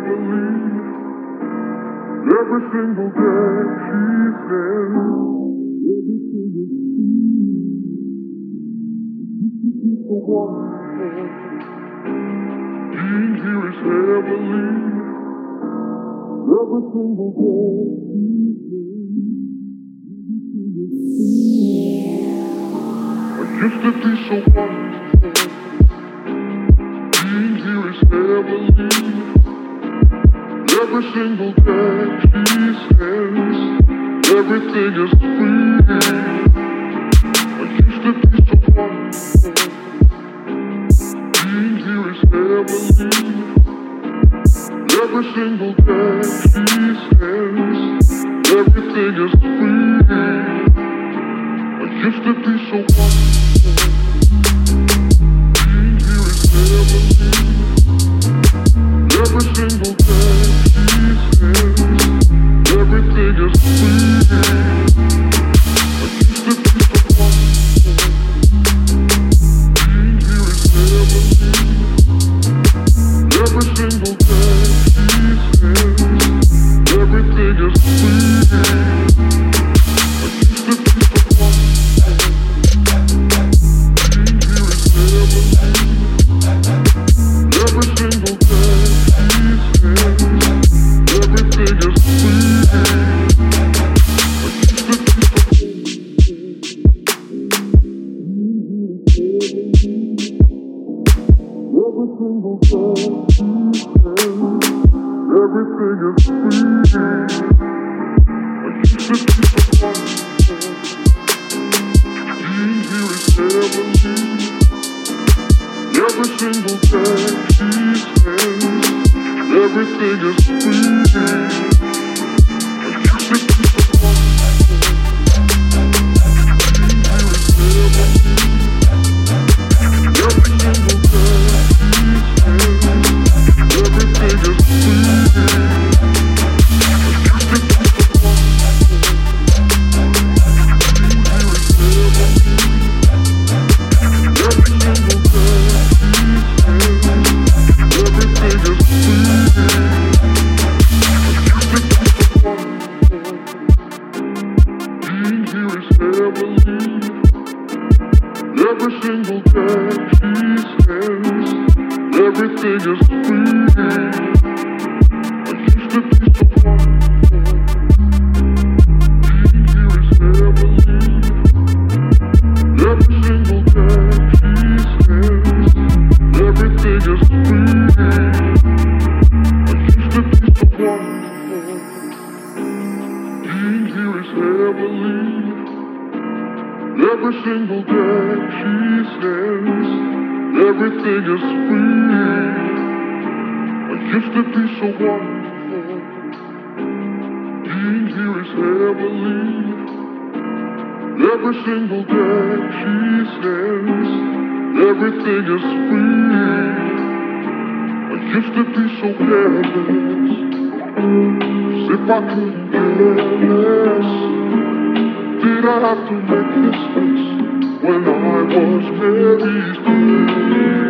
leave. Every single day she's there. Every single so wonderful. Being here is heavenly. Every single day. I used to be so wonderful. Being here is heavenly. Every single day she says everything is free. Single day she says everything is free. I used to be so. Being here is heavenly. Every single day she everything is free. Every single day she says everything is free. I used to be so wonderful. Being here is heavenly. Every single she everything is free. I used to be so. Being here is heavenly. Every single day she says everything is free. I used to be so wonderful. Being here is heavenly. Every single day she says everything is free. I used to be so careless. As if I couldn't care less. Have to make this face when I was Mary's place?